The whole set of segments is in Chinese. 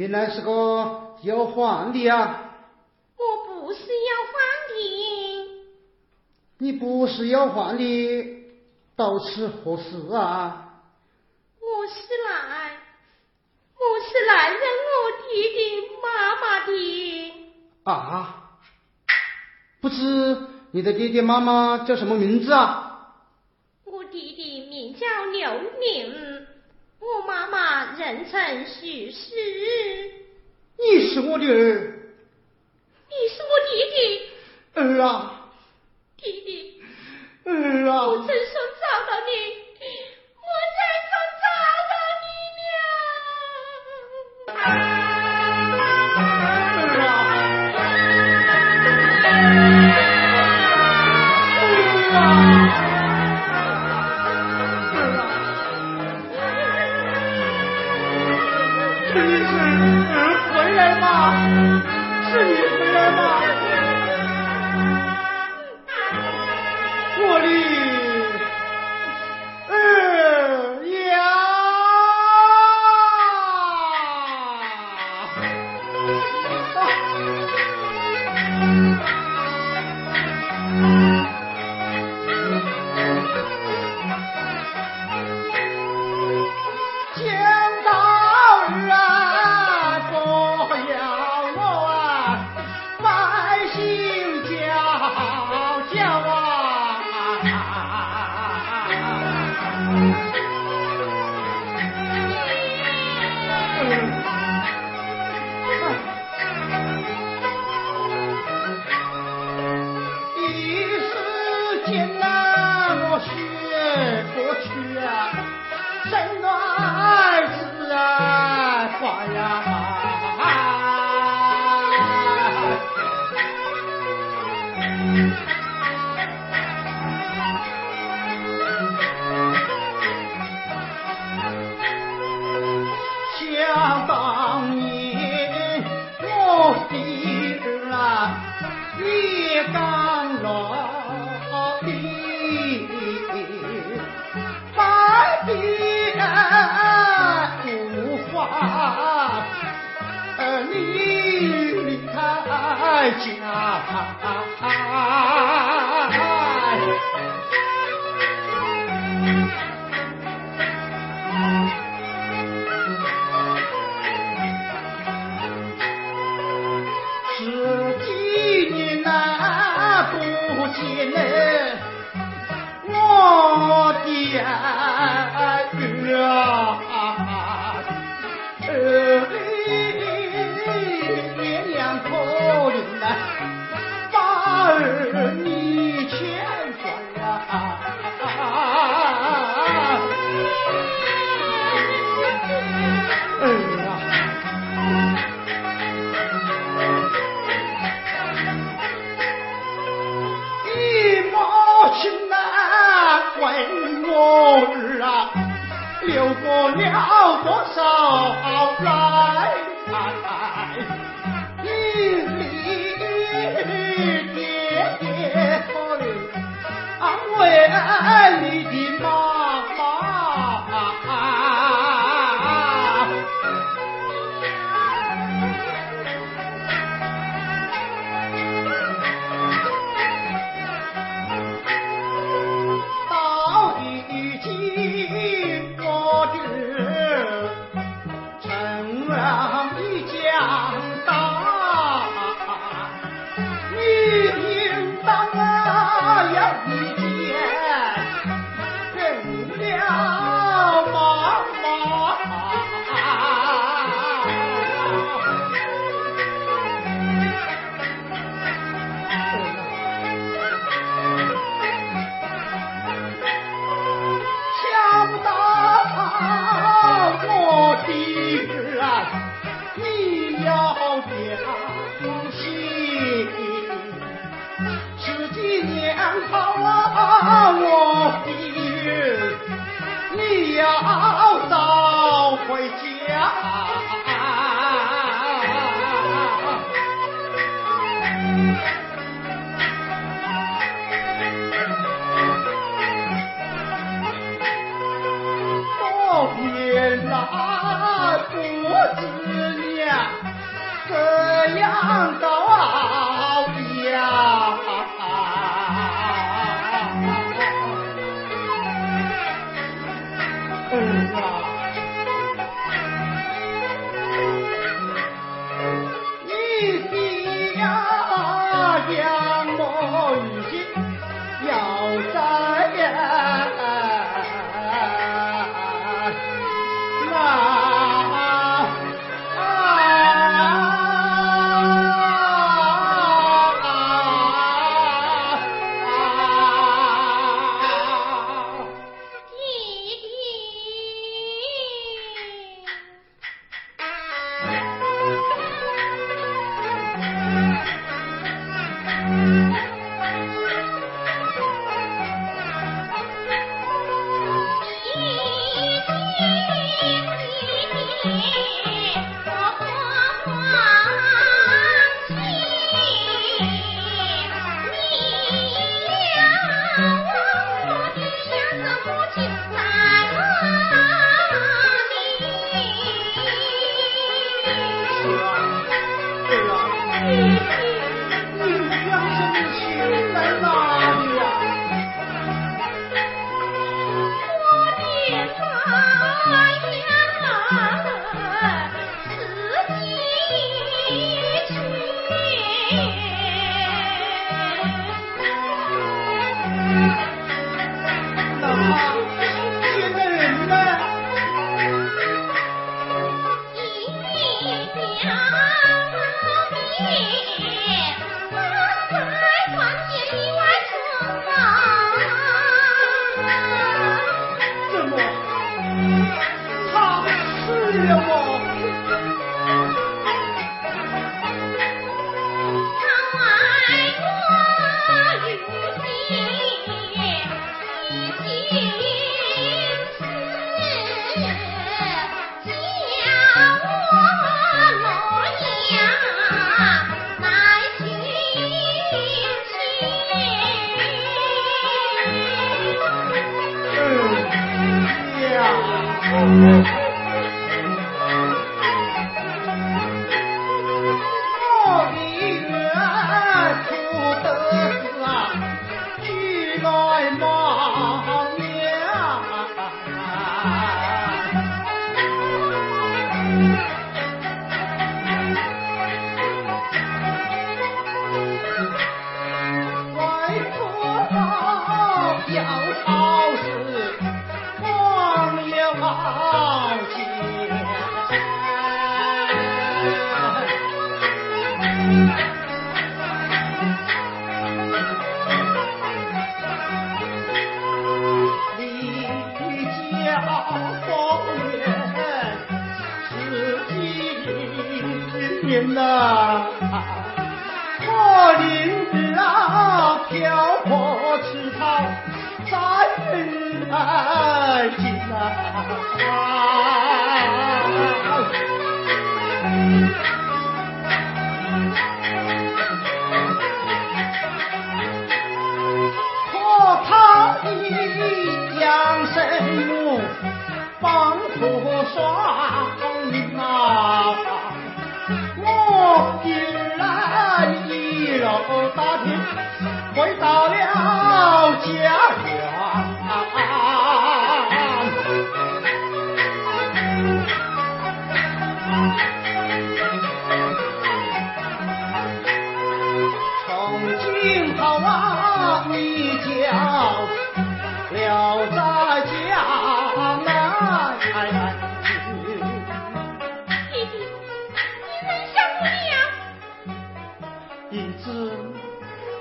原来是个要饭的啊！我不是要饭的。你不是要饭的，到此何事啊？我是来，我是来认我弟弟妈妈的。啊？不知你的爹爹妈妈叫什么名字啊？我弟弟名叫刘明。我妈妈人曾去世。你是我的儿。你是我弟弟。儿啊。弟弟。儿啊。我真想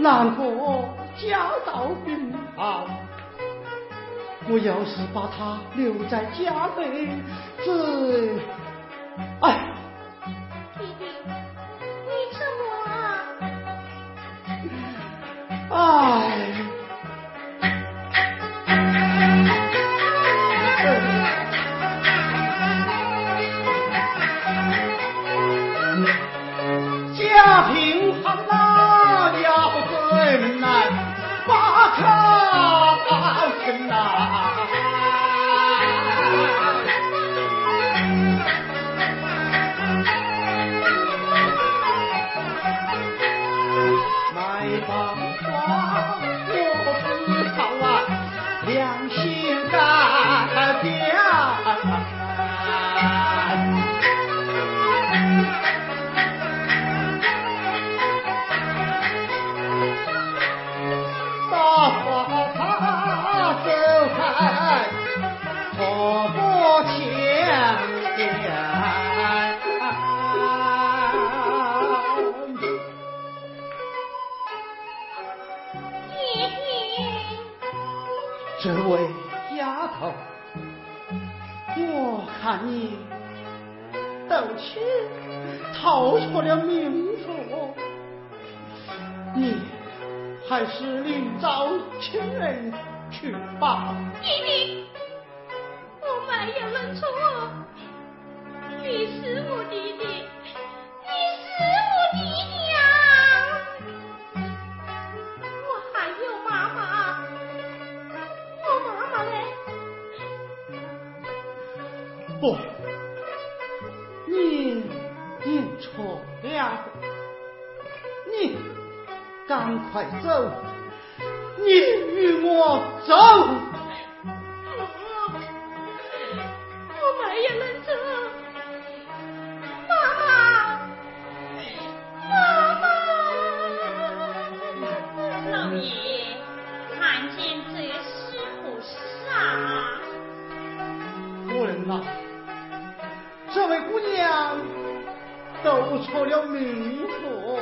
难过家道贫寒，我要是把他留在家里，子……为丫头我看你斗气逃出了命你还是另找亲人去吧你你我没有认错你是快走！你与我走！我没有能走，妈妈，妈妈，老爷，看见这是不是啊？夫人呐，这位姑娘走错了命途。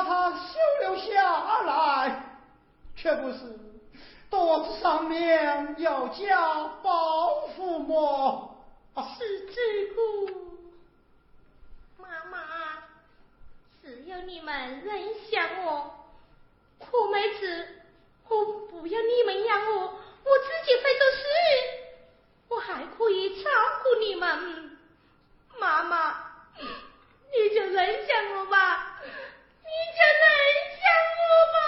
又是怕他休留下来，却不是肚子上面要加包袱么？是这个，妈妈，只有你们认下我，可妹子，我不要你们养我，我自己会做事，我还可以照顾你们，妈妈。你就认下我吧，你就认下我吧，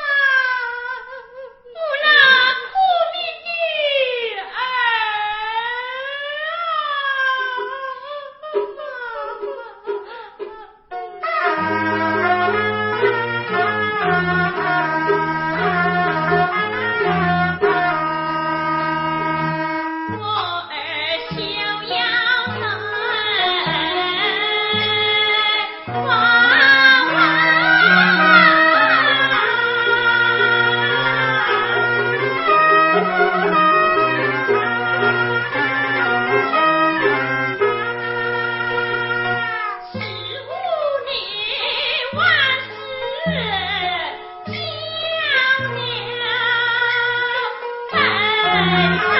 Thank you.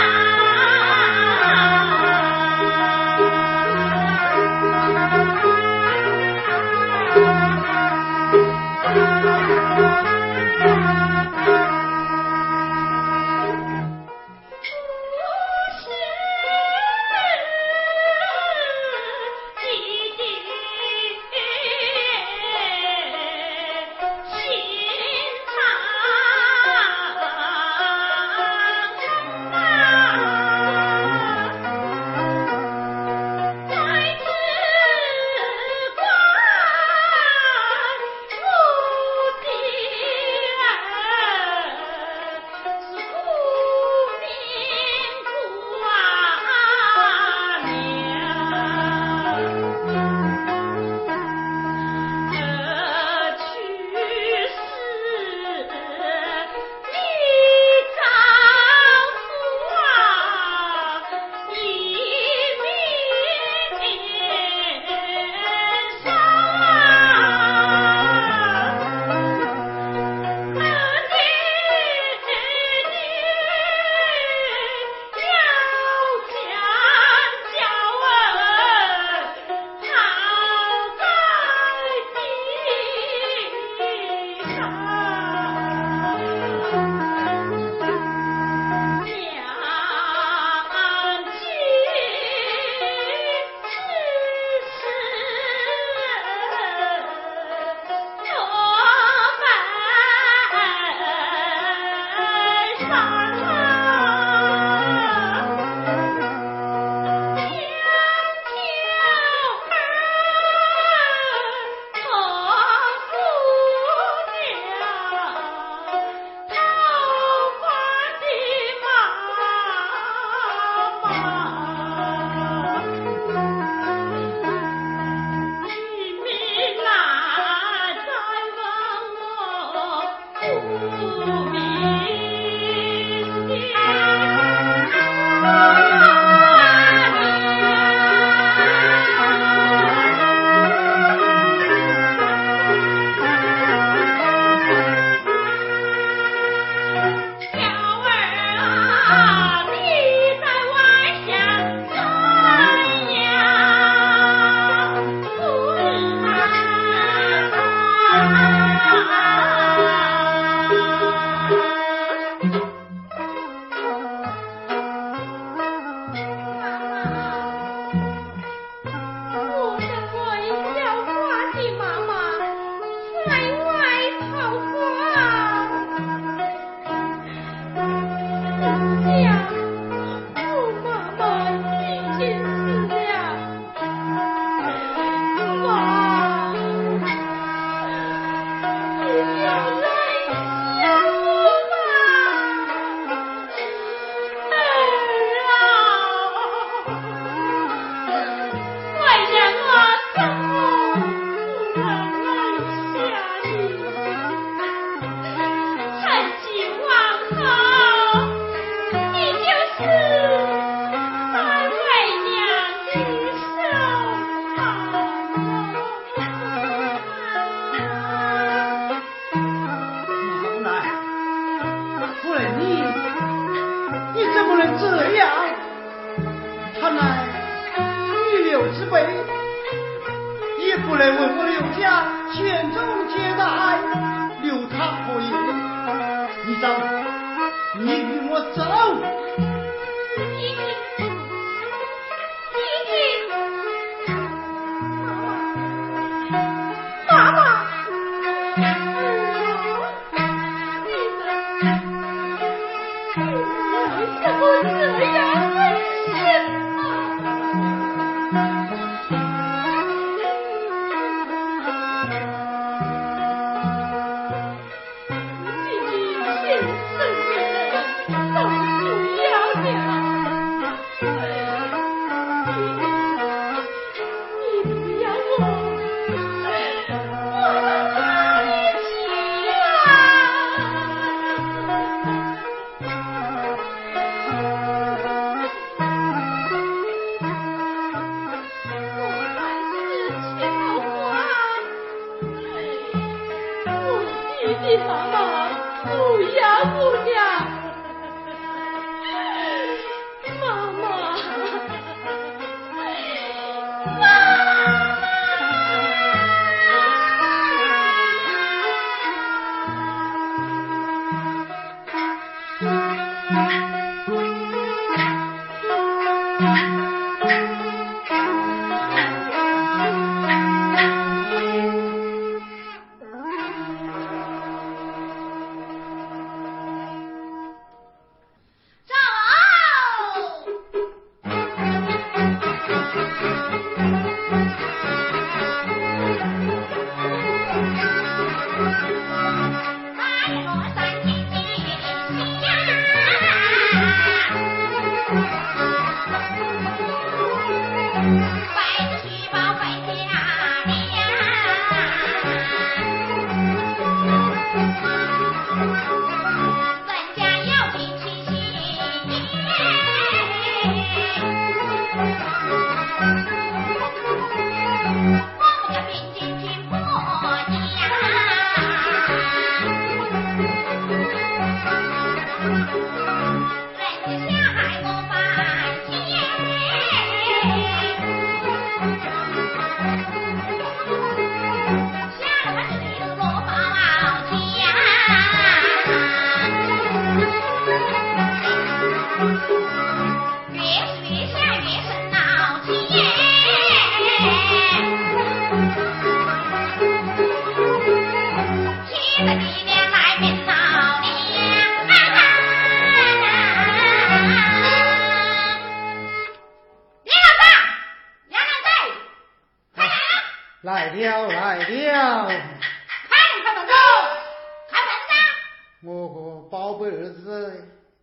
啊。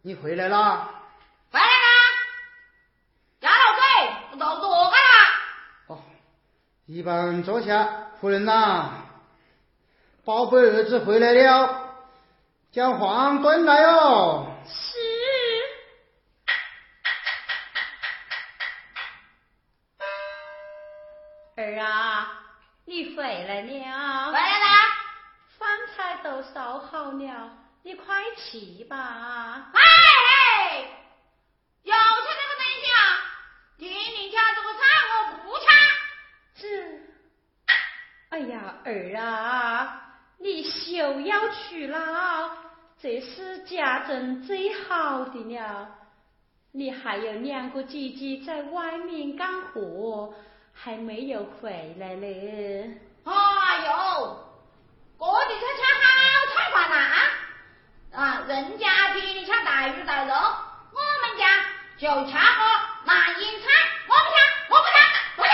你回来啦？回来啦！家老嘴，不都坐个啦？哦，一般坐下，夫人呐，宝贝儿子回来了，将黄端来哦。是。儿啊，你回来了。回来啦！饭菜都烧好了，你快去吧。哎，又吃这个东西啊！听你家这个菜，我不吃。这，哎呀，儿啊，你休要去了，这是家中最好的了。你还有两个姐姐在外面干活。还没有回来嘞！哎呦，哥你在吃好菜啊！人家替你吃大鱼大肉，我们家就吃个南阴菜，我不吃，我不吃，不吃！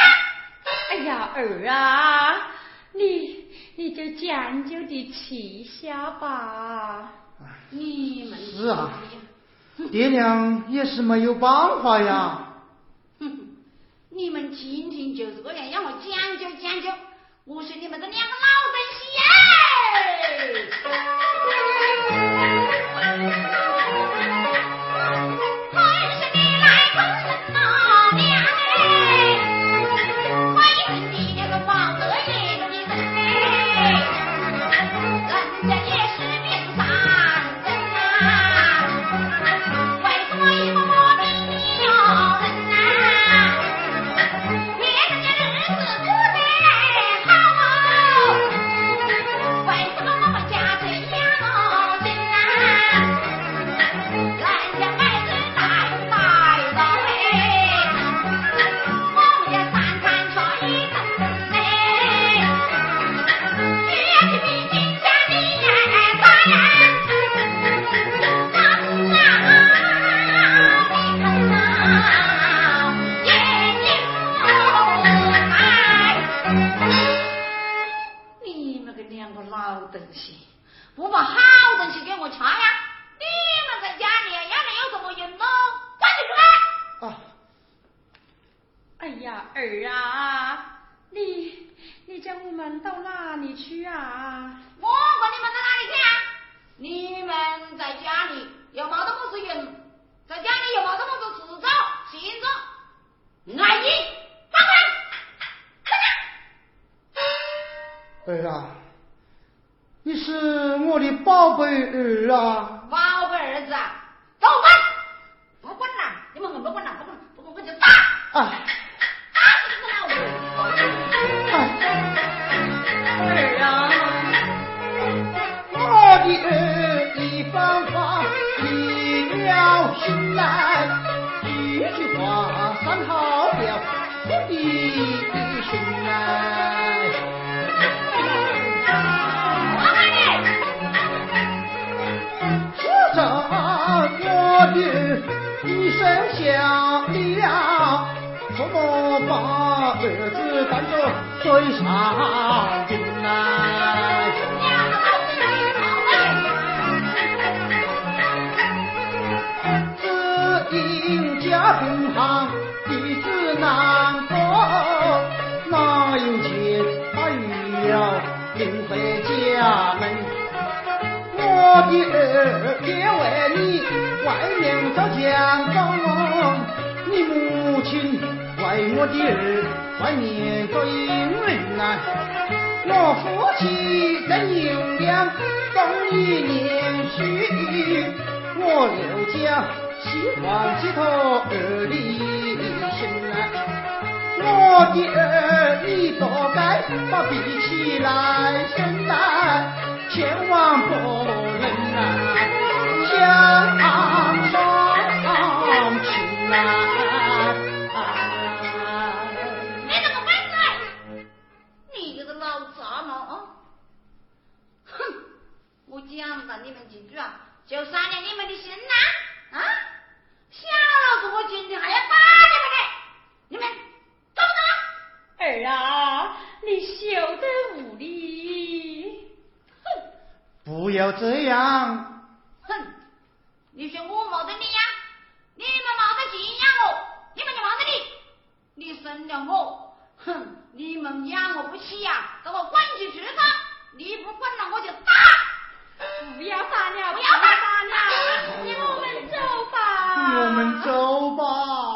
哎呀，儿啊，你你就将就的吃下吧。你们是啊，爹娘也是没有办法呀。你们听听就是这样，让我讲究讲究，我是你们的两个老东西嘿一声响亮父母把儿子当做追上品呐子弟家贫寒弟子难过哪有钱把女儿变回家门我的儿也为你外面遭江东，你母亲怪我的儿怀念着婴儿啊，我夫妻在娘梁共一年去，我刘家希望寄他儿的心啊，我的儿你不该把脾气来生啊，千万不能啊，想。你怎么办呢？你这个老杂毛啊！哼，我讲了你们进去啊，就伤了你们的心呐！啊，小老子我今天还要打你们！你们走不走？儿啊，你休得无理！哼，不要这样！哼，你说我没得理？你生了我，哼！你们养我不起呀，给我滚出去吧！你不滚了，我就打！不要打了，不要打了，我们走吧。我们走吧。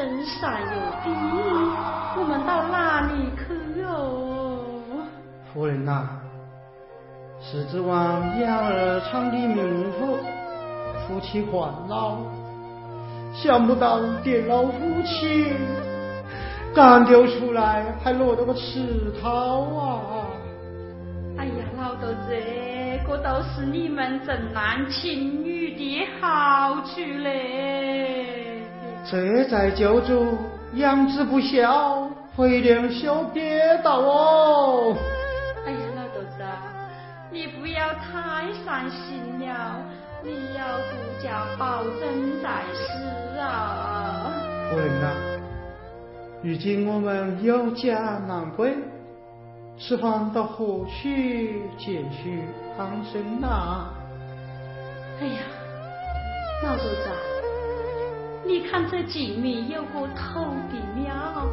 你又深山有地，我们到哪里去哦？夫人呐、是指望养儿场的名妇，夫妻环老，想不到爹老夫妻刚丢出来，还落得个吃套啊！哎呀，老头子，这都是你们重男轻女的好处嘞。这在救助养子不孝，会两小跌倒哦。哎呀，老头子啊，你不要太伤心了，你要顾家保身在世啊。夫人呐、如今我们有家难归，此番到何去见许苍生呐？哎呀，老头子啊，你看这几米有个土地庙，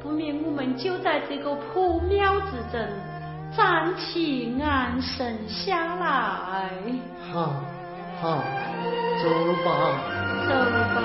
不免我们就在这个破庙之中暂且安生下来。好，好，走吧。走吧。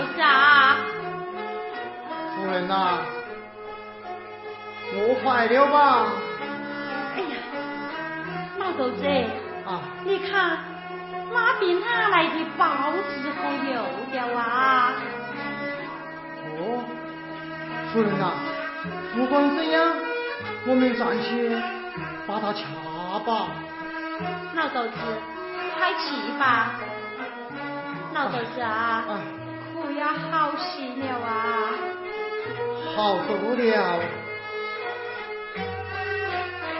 子啊！夫人呐，我坏了吧？哎呀，老头子，啊，你看那边哪来的包子和油条啊？哦，夫人呐，不管怎样，我们暂且把它掐吧。老头子，快去吧！老头子啊，哎，可要好些了啊！好多了。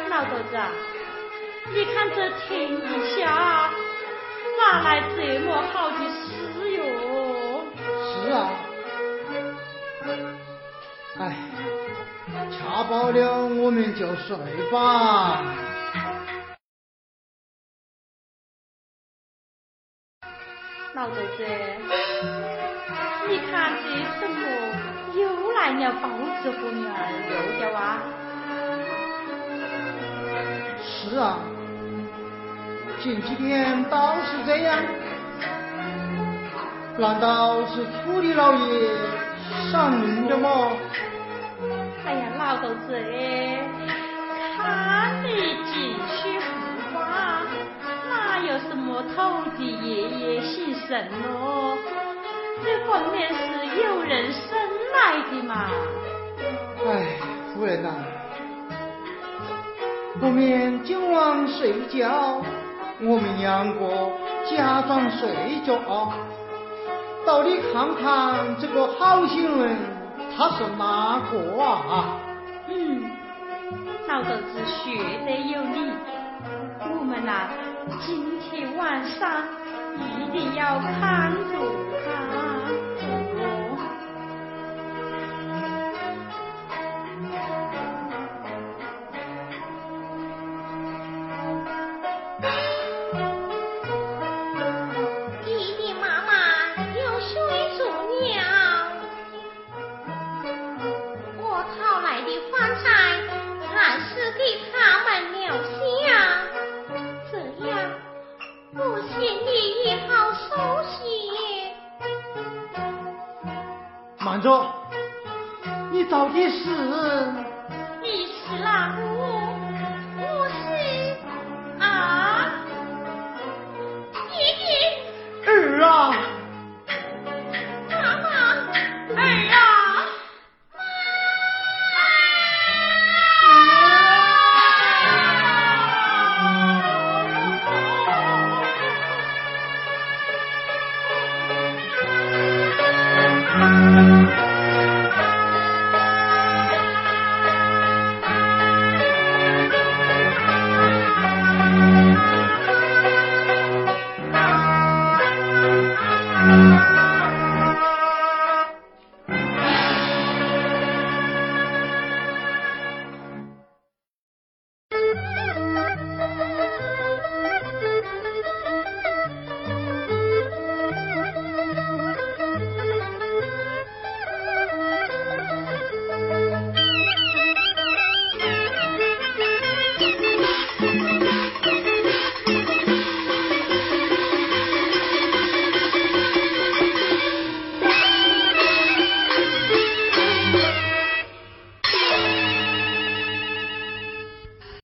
老头子啊，你看这天一下，哪来这么好的事哟？是啊。哎，吃饱了我们就睡吧。老头子，你看这什么又来了包子和面油条啊？是啊，近几天倒是这样。难道是土地老爷赏命的吗？哎呀，老头子哎，看你几许胡话，哪有什么土地爷爷姓沈咯？这婚面是有人生来的嘛！哎，夫人呐、我们今晚睡觉，我们两个假装睡着，到底看看这个好心人他是哪个啊？嗯，老头子学得有理，我们呐、今天晚上一定要看住他。站住你到底是